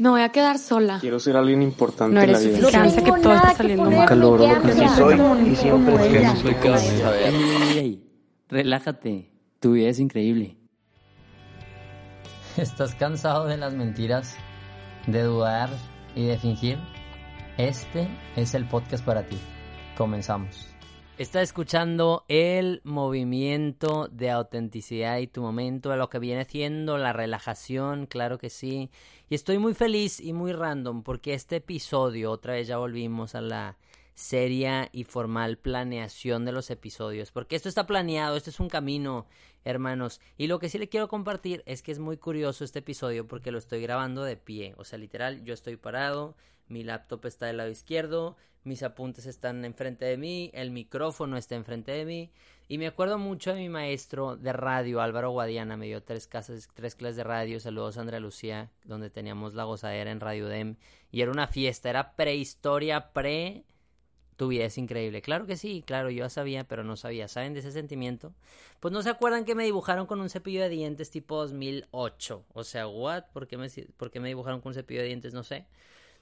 Me voy a quedar sola. Quiero ser alguien importante No en la eres vida. suficiente, que todo está saliendo mal. Nunca logro lo que soy y siempre soy es. Ey, ey, ey, relájate, tu vida es increíble. ¿Estás cansado de las mentiras, de dudar y de fingir? Este es el podcast para ti. Comenzamos. Está escuchando el movimiento de autenticidad y tu momento, de lo que viene siendo la relajación, claro que sí. Y estoy muy feliz y muy random porque este episodio, otra vez ya volvimos a la seria y formal planeación de los episodios, porque esto está planeado, esto es un camino, hermanos. Y lo que sí le quiero compartir es que es muy curioso este episodio porque lo estoy grabando de pie, o sea, literal, yo estoy parado, mi laptop está del lado izquierdo, mis apuntes están enfrente de mí, el micrófono está enfrente de mí. Y me acuerdo mucho de mi maestro de radio, Álvaro Guadiana, me dio tres, casas, tres clases de radio, saludos a Andrea Lucía, donde teníamos la gozadera en Radio Dem. Y era una fiesta, era prehistoria, pre... Tu vida es increíble. Claro que sí, claro, yo ya sabía, pero no sabía. ¿Saben de ese sentimiento? Pues no se acuerdan que me dibujaron con un cepillo de dientes tipo 2008. O sea, ¿what? ¿Por qué me, por qué me dibujaron con un cepillo de dientes? No sé.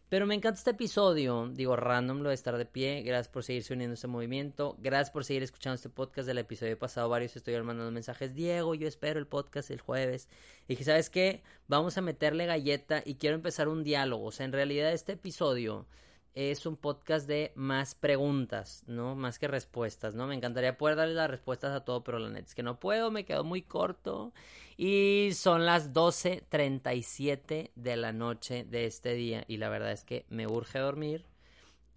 Pero me encanta este episodio, digo, random lo de estar de pie. Gracias por seguirse uniendo a este movimiento. Gracias por seguir escuchando este podcast del episodio pasado. Varios estoy mandando mensajes. Diego, yo espero el podcast el jueves. Y dije, ¿sabes qué? Vamos a meterle galleta y quiero empezar un diálogo. O sea, en realidad este episodio es un podcast de más preguntas, ¿no? Más que respuestas, ¿no? Me encantaría poder darle las respuestas a todo, pero la neta es que no puedo, me quedo muy corto. Y son las 12.37 de la noche de este día. Y la verdad es que me urge dormir.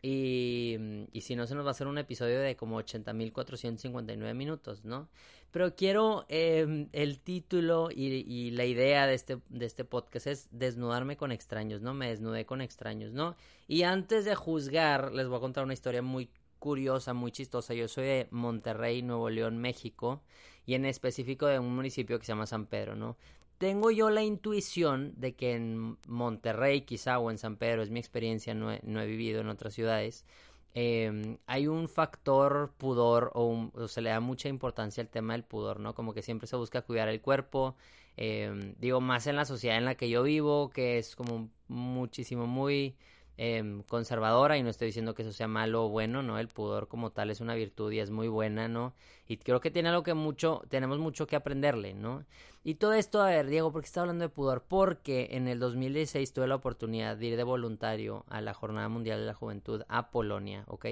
Y, y si no, se nos va a hacer un episodio de como 80.459 minutos, ¿no? Pero quiero, eh, el título y, y, la idea de este, de este podcast es desnudarme con extraños, ¿no? Me desnudé con extraños, ¿no? Y antes de juzgar, les voy a contar una historia muy curiosa, muy chistosa. Yo soy de Monterrey, Nuevo León, México, y en específico de un municipio que se llama San Pedro, ¿no? Tengo yo la intuición de que en Monterrey quizá o en San Pedro, es mi experiencia, no he, no he vivido en otras ciudades, eh, hay un factor pudor o, un, o, se le da mucha importancia al tema del pudor, ¿no? Como que siempre se busca cuidar el cuerpo, eh, digo, más en la sociedad en la que yo vivo, que es como muchísimo, muy eh, conservadora y no estoy diciendo que eso sea malo o bueno, ¿no? El pudor como tal es una virtud y es muy buena, ¿no? Y creo que tiene algo que mucho, tenemos mucho que aprenderle, ¿no? Y todo esto, a ver, Diego, ¿por qué está hablando de pudor? Porque en el 2016 tuve la oportunidad de ir de voluntario a la Jornada Mundial de la Juventud a Polonia, ¿ok?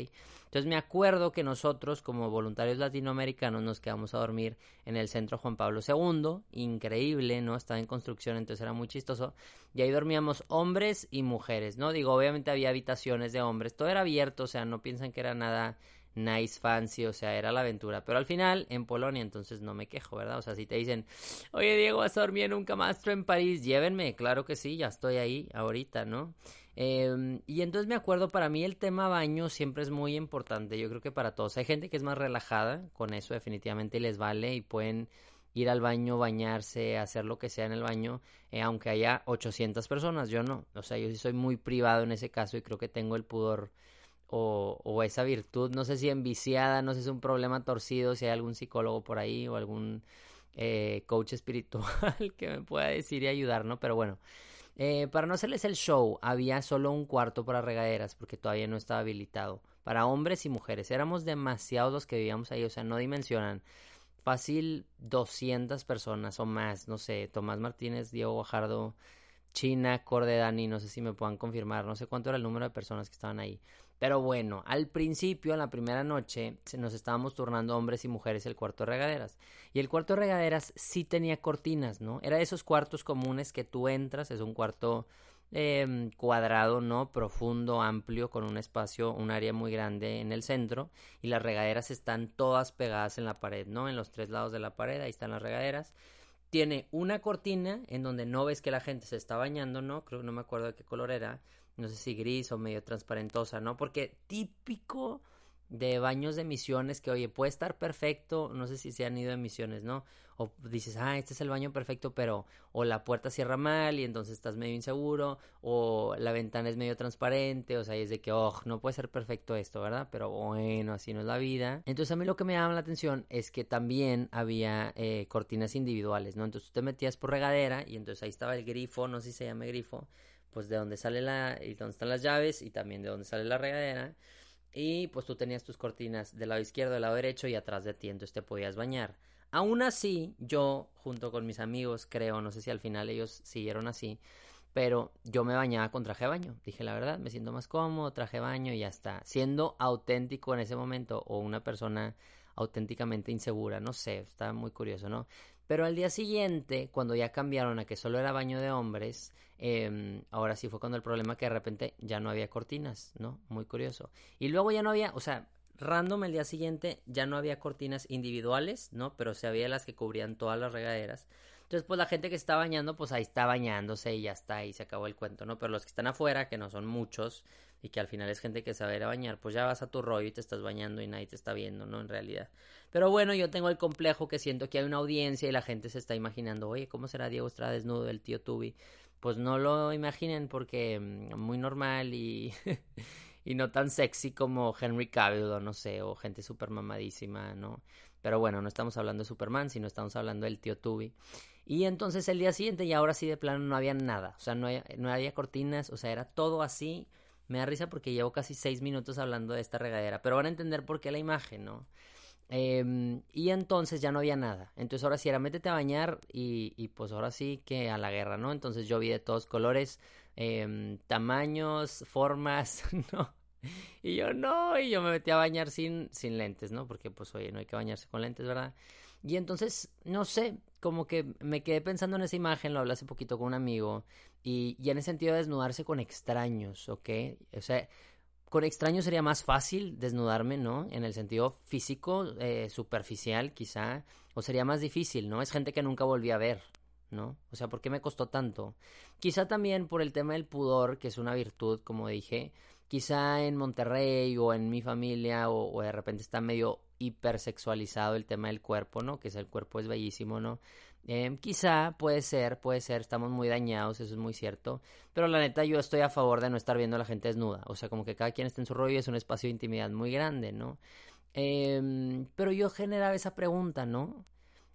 Entonces me acuerdo que nosotros como voluntarios latinoamericanos nos quedamos a dormir en el centro Juan Pablo II, increíble, ¿no? Estaba en construcción, entonces era muy chistoso. Y ahí dormíamos hombres y mujeres, ¿no? Digo, obviamente había habitaciones de hombres, todo era abierto, o sea, no piensan que era nada nice, fancy, o sea, era la aventura. Pero al final, en Polonia, entonces no me quejo, ¿verdad? O sea, si te dicen, oye, Diego, vas a dormir en un camastro en París, llévenme, claro que sí, ya estoy ahí ahorita, ¿no? Eh, y entonces me acuerdo, para mí el tema baño siempre es muy importante, yo creo que para todos. Hay gente que es más relajada con eso, definitivamente les vale y pueden ir al baño, bañarse, hacer lo que sea en el baño, eh, aunque haya 800 personas, yo no. O sea, yo sí soy muy privado en ese caso y creo que tengo el pudor o, esa virtud, no sé si enviciada, no sé si es un problema torcido, si hay algún psicólogo por ahí o algún eh, coach espiritual que me pueda decir y ayudar, ¿no? Pero bueno, eh, para no hacerles el show, había solo un cuarto para regaderas porque todavía no estaba habilitado. Para hombres y mujeres, éramos demasiados los que vivíamos ahí, o sea, no dimensionan. Fácil 200 personas o más, no sé, Tomás Martínez, Diego Guajardo, China, Corde Dani, no sé si me puedan confirmar, no sé cuánto era el número de personas que estaban ahí. Pero bueno, al principio, en la primera noche, nos estábamos turnando hombres y mujeres el cuarto de regaderas. Y el cuarto de regaderas sí tenía cortinas, ¿no? Era de esos cuartos comunes que tú entras, es un cuarto eh, cuadrado, ¿no? Profundo, amplio, con un espacio, un área muy grande en el centro. Y las regaderas están todas pegadas en la pared, ¿no? En los tres lados de la pared, ahí están las regaderas. Tiene una cortina en donde no ves que la gente se está bañando, ¿no? Creo no me acuerdo de qué color era no sé si gris o medio transparentosa, ¿no? Porque típico de baños de misiones que, oye, puede estar perfecto, no sé si se han ido de misiones, ¿no? O dices, ah, este es el baño perfecto, pero o la puerta cierra mal y entonces estás medio inseguro, o la ventana es medio transparente, o sea, y es de que, oh, no puede ser perfecto esto, ¿verdad? Pero bueno, así no es la vida. Entonces a mí lo que me llama la atención es que también había eh, cortinas individuales, ¿no? Entonces tú te metías por regadera y entonces ahí estaba el grifo, no sé si se llama grifo, pues de donde sale la, y donde están las llaves y también de donde sale la regadera. Y pues tú tenías tus cortinas del lado izquierdo, del lado derecho y atrás de ti, entonces te podías bañar. Aún así, yo, junto con mis amigos, creo, no sé si al final ellos siguieron así, pero yo me bañaba con traje de baño. Dije la verdad, me siento más cómodo, traje de baño y ya está. Siendo auténtico en ese momento o una persona auténticamente insegura, no sé, está muy curioso, ¿no? Pero al día siguiente, cuando ya cambiaron a que solo era baño de hombres, em, ahora sí fue cuando el problema que de repente ya no había cortinas, ¿no? Muy curioso. Y luego ya no había, o sea, random el día siguiente ya no había cortinas individuales, ¿no? Pero se había las que cubrían todas las regaderas. Entonces, pues la gente que está bañando, pues ahí está bañándose y ya está, y se acabó el cuento, ¿no? Pero los que están afuera, que no son muchos, y que al final es gente que sabe ir a bañar, pues ya vas a tu rollo y te estás bañando y nadie te está viendo, ¿no? En realidad. Pero bueno, yo tengo el complejo que siento que hay una audiencia y la gente se está imaginando, oye, ¿cómo será Diego Estrada desnudo del tío Tubi? Pues no lo imaginen porque mm, muy normal y, no tan sexy como Henry Cavill o no sé, o gente súper mamadísima, ¿no? Pero bueno, no estamos hablando de Superman, sino estamos hablando del tío Tubi. Y entonces el día siguiente y ahora sí de plano no había nada, o sea, no, no había cortinas, o sea, era todo así. Me da risa porque llevo casi seis minutos hablando de esta regadera, pero van a entender por qué la imagen, ¿no? Em, y entonces ya no había nada. Entonces ahora sí era métete a bañar y, y, pues ahora sí que a la guerra, ¿no? Entonces yo vi de todos colores, em, tamaños, formas, ¿no? Y yo no, y yo me metí a bañar sin, sin lentes, ¿no? Porque pues oye, no hay que bañarse con lentes, ¿verdad? Y entonces, no sé, como que me quedé pensando en esa imagen, lo hablé hace poquito con un amigo, y, y en el sentido de desnudarse con extraños, ¿ok? O sea, con extraños sería más fácil desnudarme, ¿no? En el sentido físico, eh, superficial quizá, o sería más difícil, ¿no? Es gente que nunca volví a ver, ¿no? O sea, ¿por qué me costó tanto? Quizá también por el tema del pudor, que es una virtud, como dije, quizá en Monterrey o en mi familia o, o de repente está medio hipersexualizado el tema del cuerpo, ¿no? Que es el cuerpo es bellísimo, ¿no? Eh, quizá puede ser, puede ser, estamos muy dañados, eso es muy cierto, pero la neta yo estoy a favor de no estar viendo a la gente desnuda, o sea, como que cada quien está en su rollo y es un espacio de intimidad muy grande, ¿no? Eh, pero yo generaba esa pregunta, ¿no?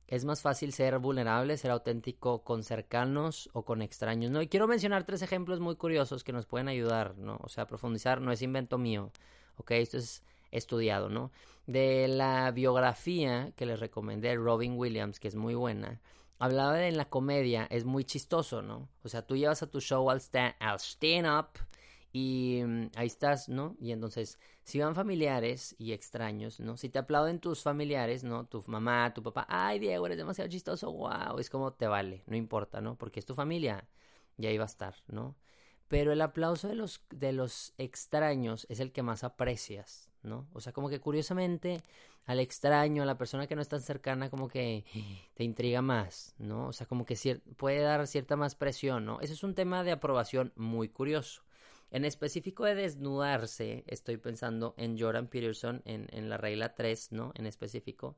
Es más fácil ser vulnerable, ser auténtico con cercanos o con extraños, ¿no? Y quiero mencionar tres ejemplos muy curiosos que nos pueden ayudar, ¿no? O sea, profundizar no es invento mío, ¿ok? Esto es estudiado, ¿no? De la biografía que les recomendé, Robin Williams, que es muy buena, hablaba de en la comedia, es muy chistoso, ¿no? O sea, tú llevas a tu show al stand, al stand up y mm, ahí estás, ¿no? Y entonces, si van familiares y extraños, ¿no? Si te aplauden tus familiares, ¿no? Tu mamá, tu papá, ay Diego, eres demasiado chistoso, wow, es como te vale, no importa, ¿no? Porque es tu familia y ahí va a estar, ¿no? Pero el aplauso de los, de los extraños es el que más aprecias, ¿no? O sea, como que curiosamente al extraño, a la persona que no es tan cercana, como que te intriga más, ¿no? O sea, como que puede dar cierta más presión, ¿no? Ese es un tema de aprobación muy curioso. En específico de desnudarse, estoy pensando en Jordan Peterson, en, en la regla 3, ¿no? En específico.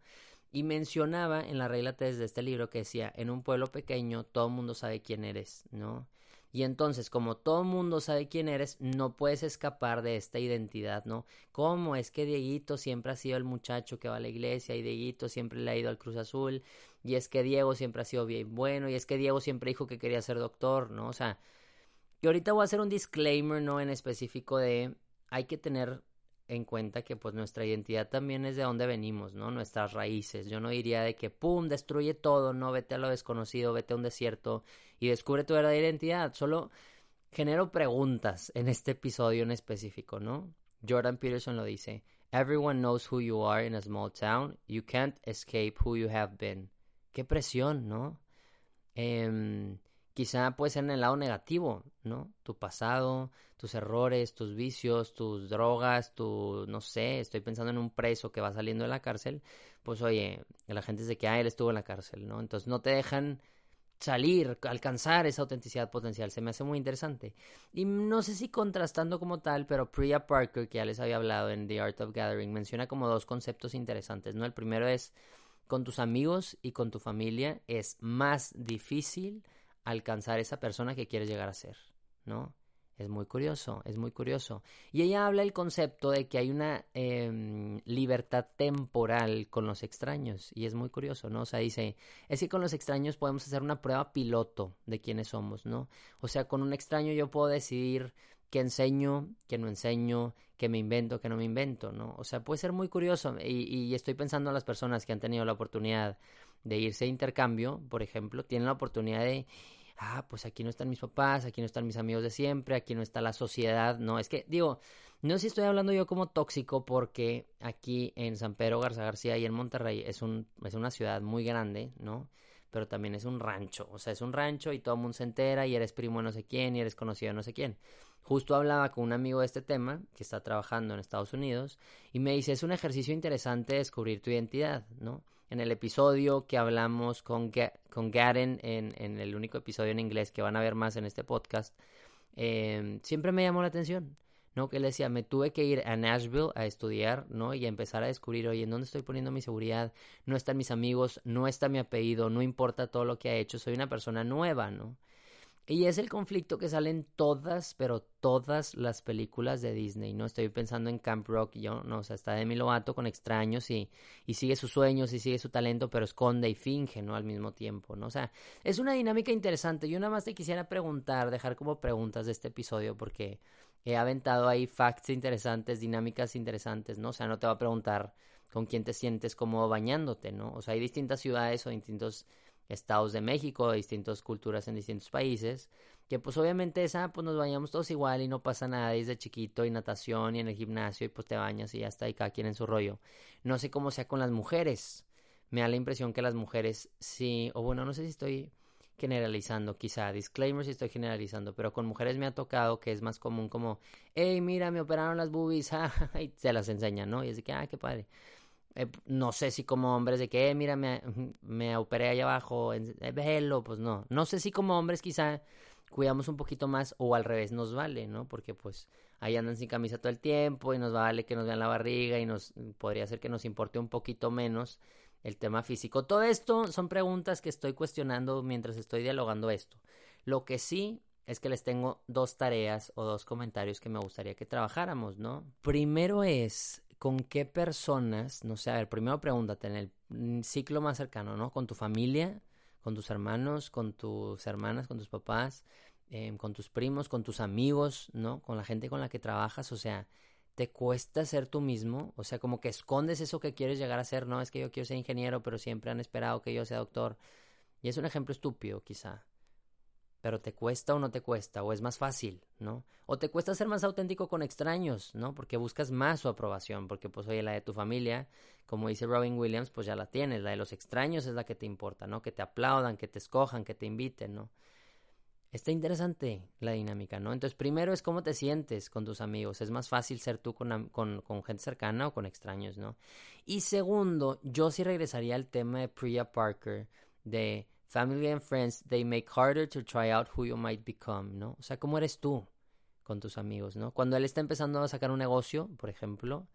Y mencionaba en la regla 3 de este libro que decía, en un pueblo pequeño todo el mundo sabe quién eres, ¿no? Y entonces, como todo mundo sabe quién eres, no puedes escapar de esta identidad, ¿no? ¿Cómo es que Dieguito siempre ha sido el muchacho que va a la iglesia y Dieguito siempre le ha ido al Cruz Azul? Y es que Diego siempre ha sido bien bueno y es que Diego siempre dijo que quería ser doctor, ¿no? O sea, y ahorita voy a hacer un disclaimer, ¿no? En específico de hay que tener en cuenta que pues nuestra identidad también es de dónde venimos, ¿no? Nuestras raíces. Yo no diría de que pum, destruye todo, no vete a lo desconocido, vete a un desierto y descubre tu verdadera identidad. Solo genero preguntas en este episodio en específico, ¿no? Jordan Peterson lo dice. Everyone knows who you are in a small town. You can't escape who you have been. Qué presión, ¿no? Eh, Quizá puede ser en el lado negativo, ¿no? Tu pasado, tus errores, tus vicios, tus drogas, tu, no sé, estoy pensando en un preso que va saliendo de la cárcel, pues oye, la gente dice que, ah, él estuvo en la cárcel, ¿no? Entonces no te dejan salir, alcanzar esa autenticidad potencial, se me hace muy interesante. Y no sé si contrastando como tal, pero Priya Parker, que ya les había hablado en The Art of Gathering, menciona como dos conceptos interesantes, ¿no? El primero es, con tus amigos y con tu familia es más difícil alcanzar esa persona que quieres llegar a ser, ¿no? Es muy curioso, es muy curioso. Y ella habla el concepto de que hay una em, libertad temporal con los extraños. Y es muy curioso, ¿no? O sea, dice, es que con los extraños podemos hacer una prueba piloto de quiénes somos, ¿no? O sea, con un extraño yo puedo decidir qué enseño, qué no enseño, qué me invento, qué no me invento, ¿no? O sea, puede ser muy curioso. Y, y estoy pensando en las personas que han tenido la oportunidad de irse a intercambio, por ejemplo, tienen la oportunidad de ah, pues aquí no están mis papás, aquí no están mis amigos de siempre, aquí no está la sociedad, no, es que digo, no sé si estoy hablando yo como tóxico porque aquí en San Pedro Garza García y en Monterrey es, un, es una ciudad muy grande, ¿no? Pero también es un rancho, o sea, es un rancho y todo el mundo se entera y eres primo de no sé quién y eres conocido de no sé quién. Justo hablaba con un amigo de este tema que está trabajando en Estados Unidos y me dice, es un ejercicio interesante descubrir tu identidad, ¿no? En el episodio que hablamos con, con Garen, en, el único episodio en inglés que van a ver más en este podcast, em, siempre me llamó la atención, ¿no? Que él decía, me tuve que ir a Nashville a estudiar, ¿no? Y a empezar a descubrir, oye, ¿en dónde estoy poniendo mi seguridad? No están mis amigos, no está mi apellido, no importa todo lo que ha hecho, soy una persona nueva, ¿no? Y es el conflicto que sale en todas, pero todas las películas de Disney, ¿no? Estoy pensando en Camp Rock, yo, no, o sea, está Demi Lovato con extraños y, y sigue sus sueños y sigue su talento, pero esconde y finge, ¿no? Al mismo tiempo, ¿no? O sea, es una dinámica interesante. Yo nada más te quisiera preguntar, dejar como preguntas de este episodio, porque he aventado ahí facts interesantes, dinámicas interesantes, ¿no? O sea, no te va a preguntar con quién te sientes como bañándote, ¿no? O sea, hay distintas ciudades o distintos estados de México, distintas culturas en distintos países, que pues obviamente esa pues nos bañamos todos igual y no pasa nada desde chiquito y natación y en el gimnasio y pues te bañas y ya está y cada quien en su rollo. No sé cómo sea con las mujeres. Me da la impresión que las mujeres sí, o bueno, no sé si estoy generalizando, quizá, disclaimer si estoy generalizando, pero con mujeres me ha tocado que es más común como, hey, mira, me operaron las boobies, y se las enseñan, ¿no? Y es de que, ah, qué padre. Eh, no sé si como hombres de que, eh, mira, me, me, operé allá abajo, eh, pues no. No sé si como hombres quizá cuidamos un poquito más o al revés nos vale, ¿no? Porque pues ahí andan sin camisa todo el tiempo y nos vale que nos vean la barriga y nos podría ser que nos importe un poquito menos el tema físico. Todo esto son preguntas que estoy cuestionando mientras estoy dialogando esto. Lo que sí es que les tengo dos tareas o dos comentarios que me gustaría que trabajáramos, ¿no? Primero es con qué personas, no sé, a ver, primero pregúntate en el ciclo más cercano, ¿no? Con tu familia, con tus hermanos, con tus hermanas, con tus papás, em, con tus primos, con tus amigos, ¿no? Con la gente con la que trabajas, o sea, te cuesta ser tú mismo, o sea, como que escondes eso que quieres llegar a ser, no, es que yo quiero ser ingeniero, pero siempre han esperado que yo sea doctor. Y es un ejemplo estúpido, quizá pero te cuesta o no te cuesta, o es más fácil, ¿no? O te cuesta ser más auténtico con extraños, ¿no? Porque buscas más su aprobación, porque pues oye, la de tu familia, como dice Robin Williams, pues ya la tienes, la de los extraños es la que te importa, ¿no? Que te aplaudan, que te escojan, que te inviten, ¿no? Está interesante la dinámica, ¿no? Entonces, primero es cómo te sientes con tus amigos. Es más fácil ser tú con, con, gente cercana o con extraños, ¿no? Y segundo, yo sí regresaría al tema de Priya Parker, de Family and friends, they make harder to try out who you might become, ¿no? O sea, ¿cómo eres tú con tus amigos, ¿no? Cuando él está empezando a sacar un negocio, por ejemplo,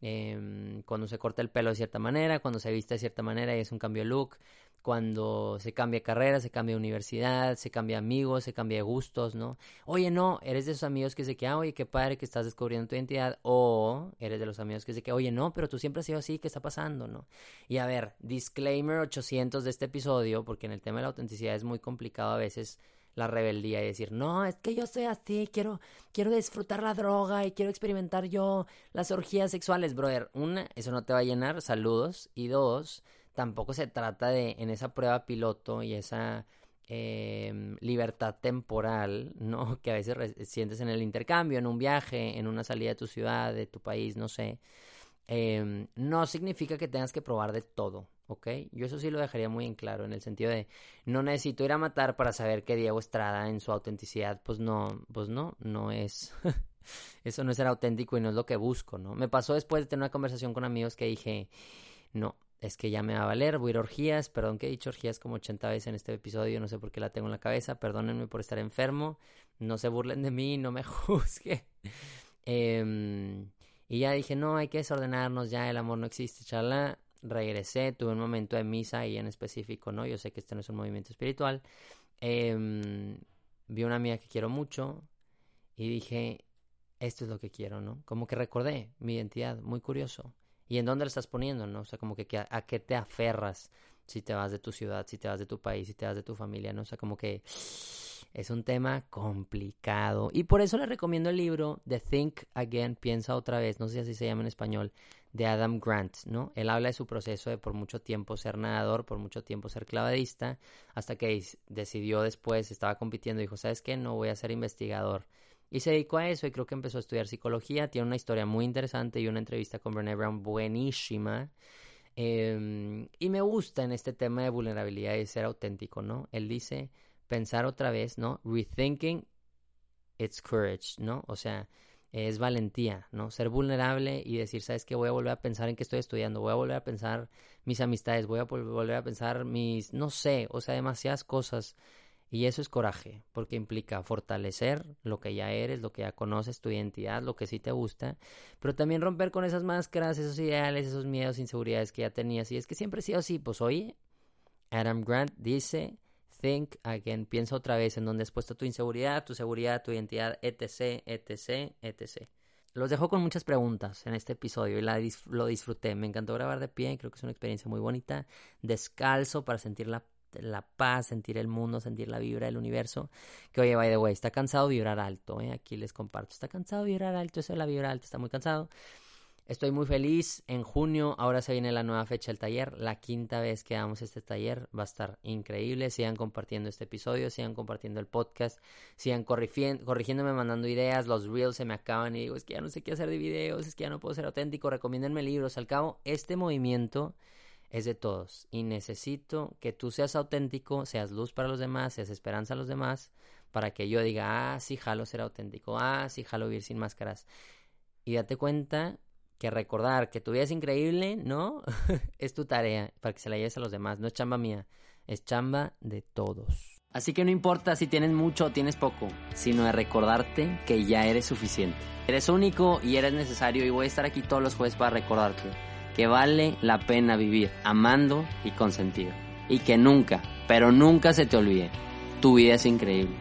eh, cuando se corta el pelo de cierta manera, cuando se viste de cierta manera y es un cambio de look, cuando se cambia carrera, se cambia universidad, se cambia amigos, se cambia gustos, ¿no? Oye, no, eres de esos amigos que se que, ah, oye, qué padre que estás descubriendo tu identidad, o eres de los amigos que se que, oye, no, pero tú siempre has sido así, ¿qué está pasando, no? Y a ver, disclaimer 800 de este episodio, porque en el tema de la autenticidad es muy complicado a veces la rebeldía y decir, no, es que yo soy así, quiero, quiero disfrutar la droga y quiero experimentar yo las orgías sexuales, brother. Una, eso no te va a llenar, saludos. Y dos, tampoco se trata de en esa prueba piloto y esa em, libertad temporal, ¿no? Que a veces sientes en el intercambio, en un viaje, en una salida de tu ciudad, de tu país, no sé. Em, no significa que tengas que probar de todo, ¿ok? Yo eso sí lo dejaría muy en claro, en el sentido de no necesito ir a matar para saber que Diego Estrada en su autenticidad, pues no, pues no, no es, eso no es ser auténtico y no es lo que busco, ¿no? Me pasó después de tener una conversación con amigos que dije, no, es que ya me va a valer, voy a ir a orgías, perdón que he dicho orgías como 80 veces en este episodio, no sé por qué la tengo en la cabeza, perdónenme por estar enfermo, no se burlen de mí, no me juzguen. Em, y ya dije, no, hay que desordenarnos, ya el amor no existe, chala. Regresé, tuve un momento de misa y en específico, ¿no? Yo sé que este no es un movimiento espiritual. Eh, vi una amiga que quiero mucho y dije, esto es lo que quiero, ¿no? Como que recordé mi identidad, muy curioso. ¿Y en dónde lo estás poniendo, no? O sea, como que, a, qué te aferras si te vas de tu ciudad, si te vas de tu país, si te vas de tu familia, ¿no? O sea, como que es un tema complicado. Y por eso le recomiendo el libro The Think Again, Piensa otra vez, no sé si así se llama en español, de Adam Grant, ¿no? Él habla de su proceso de por mucho tiempo ser nadador, por mucho tiempo ser clavadista, hasta que decidió después, estaba compitiendo, dijo, ¿sabes qué? No voy a ser investigador. Y se dedicó a eso y creo que empezó a estudiar psicología. Tiene una historia muy interesante y una entrevista con Brené Brown buenísima. Em, y me gusta en este tema de vulnerabilidad y ser auténtico, ¿no? Él dice, pensar otra vez, ¿no? Rethinking, it's courage, ¿no? O sea, es valentía, ¿no? Ser vulnerable y decir, ¿sabes qué? Voy a volver a pensar en qué estoy estudiando, voy a volver a pensar mis amistades, voy a volver a pensar mis, no sé, o sea, demasiadas cosas. Y eso es coraje, porque implica fortalecer lo que ya eres, lo que ya conoces, tu identidad, lo que sí te gusta, pero también romper con esas máscaras, esos ideales, esos miedos, inseguridades que ya tenías. Y es que siempre he sido así, pues oye, Adam Grant dice, think again, piensa otra vez en dónde has puesto tu inseguridad, tu seguridad, tu identidad, etc, etc, etc. Los dejo con muchas preguntas en este episodio y la lo disfruté. Me encantó grabar de pie, creo que es una experiencia muy bonita, descalzo para sentir la, la paz, sentir el mundo, sentir la vibra del universo. Que oye, by the way, está cansado vibrar alto, ¿eh? aquí les comparto. Está cansado vibrar alto, eso de la vibra alta, está muy cansado. Estoy muy feliz. En junio, ahora se viene la nueva fecha del taller. La quinta vez que damos este taller va a estar increíble. Sigan compartiendo este episodio, sigan compartiendo el podcast, sigan corrigiéndome, mandando ideas. Los reels se me acaban y digo, es que ya no sé qué hacer de videos, es que ya no puedo ser auténtico. Recomiéndenme libros. Al cabo, este movimiento es de todos y necesito que tú seas auténtico, seas luz para los demás, seas esperanza a los demás, para que yo diga, ah, sí, jalo ser auténtico, ah, sí, jalo vivir sin máscaras. Y date cuenta que recordar que tu vida increíble, ¿no? es tu tarea para que se la lleves a los demás. No es chamba mía, es chamba de todos. Así que no importa si tienes mucho o tienes poco, sino de recordarte que ya eres suficiente. Eres único y eres necesario y voy a estar aquí todos los jueves para recordarte que vale la pena vivir amando y con sentido. Y que nunca, pero nunca se te olvide, tu vida es increíble.